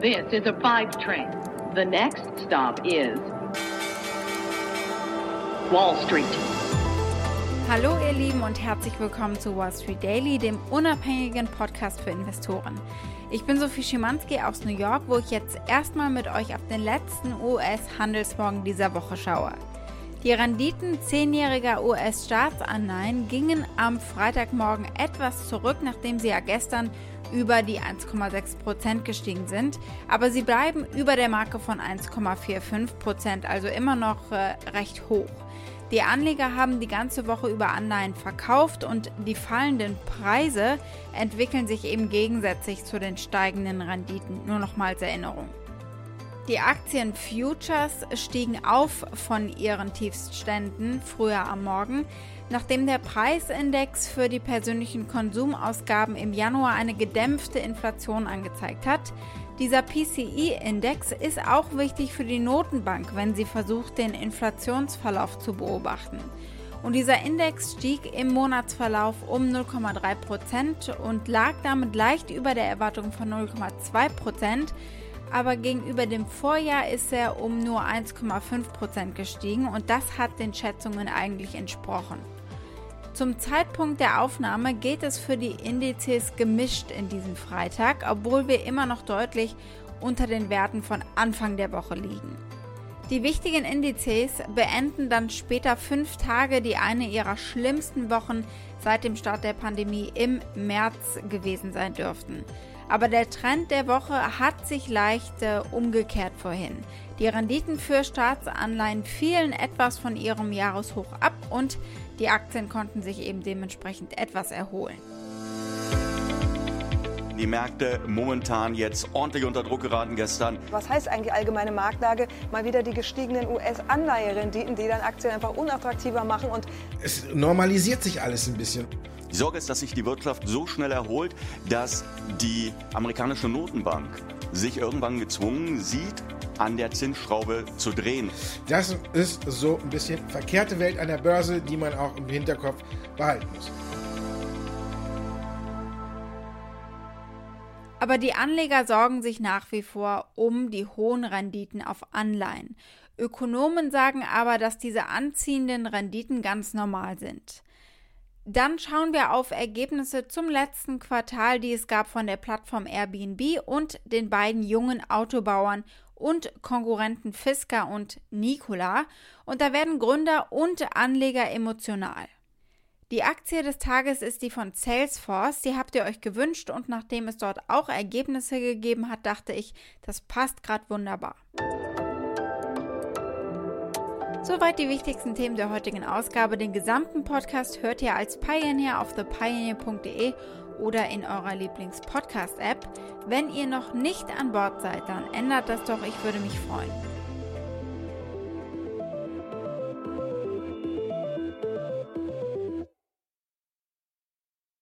This is a five train. The next stop is Wall Street. Hallo ihr Lieben und herzlich willkommen zu Wall Street Daily, dem unabhängigen Podcast für Investoren. Ich bin Sophie Schimanski aus New York, wo ich jetzt erstmal mit euch auf den letzten US-Handelsmorgen dieser Woche schaue. Die Renditen zehnjähriger US-Staatsanleihen gingen am Freitagmorgen etwas zurück, nachdem sie ja gestern über die 1,6 Prozent gestiegen sind, aber sie bleiben über der Marke von 1,45 Prozent, also immer noch äh, recht hoch. Die Anleger haben die ganze Woche über Anleihen verkauft und die fallenden Preise entwickeln sich eben gegensätzlich zu den steigenden Renditen. Nur noch mal als Erinnerung. Die Aktien Futures stiegen auf von ihren Tiefstständen früher am Morgen, nachdem der Preisindex für die persönlichen Konsumausgaben im Januar eine gedämpfte Inflation angezeigt hat. Dieser PCI-Index ist auch wichtig für die Notenbank, wenn sie versucht, den Inflationsverlauf zu beobachten. Und dieser Index stieg im Monatsverlauf um 0,3 Prozent und lag damit leicht über der Erwartung von 0,2 Prozent. Aber gegenüber dem Vorjahr ist er um nur 1,5 Prozent gestiegen und das hat den Schätzungen eigentlich entsprochen. Zum Zeitpunkt der Aufnahme geht es für die Indizes gemischt in diesem Freitag, obwohl wir immer noch deutlich unter den Werten von Anfang der Woche liegen. Die wichtigen Indizes beenden dann später fünf Tage, die eine ihrer schlimmsten Wochen seit dem Start der Pandemie im März gewesen sein dürften. Aber der Trend der Woche hat sich leicht äh, umgekehrt vorhin. Die Renditen für Staatsanleihen fielen etwas von ihrem Jahreshoch ab und die Aktien konnten sich eben dementsprechend etwas erholen. Die Märkte momentan jetzt ordentlich unter Druck geraten gestern. Was heißt eigentlich allgemeine Marktlage? Mal wieder die gestiegenen US-Anleiherenditen, die dann Aktien einfach unattraktiver machen und es normalisiert sich alles ein bisschen. Die Sorge ist, dass sich die Wirtschaft so schnell erholt, dass die amerikanische Notenbank sich irgendwann gezwungen sieht, an der Zinsschraube zu drehen. Das ist so ein bisschen verkehrte Welt an der Börse, die man auch im Hinterkopf behalten muss. Aber die Anleger sorgen sich nach wie vor um die hohen Renditen auf Anleihen. Ökonomen sagen aber, dass diese anziehenden Renditen ganz normal sind. Dann schauen wir auf Ergebnisse zum letzten Quartal, die es gab von der Plattform Airbnb und den beiden jungen Autobauern und Konkurrenten Fisker und Nikola. Und da werden Gründer und Anleger emotional. Die Aktie des Tages ist die von Salesforce. Die habt ihr euch gewünscht und nachdem es dort auch Ergebnisse gegeben hat, dachte ich, das passt gerade wunderbar. Soweit die wichtigsten Themen der heutigen Ausgabe. Den gesamten Podcast hört ihr als Pioneer auf thepioneer.de oder in eurer Lieblings-Podcast-App. Wenn ihr noch nicht an Bord seid, dann ändert das doch, ich würde mich freuen.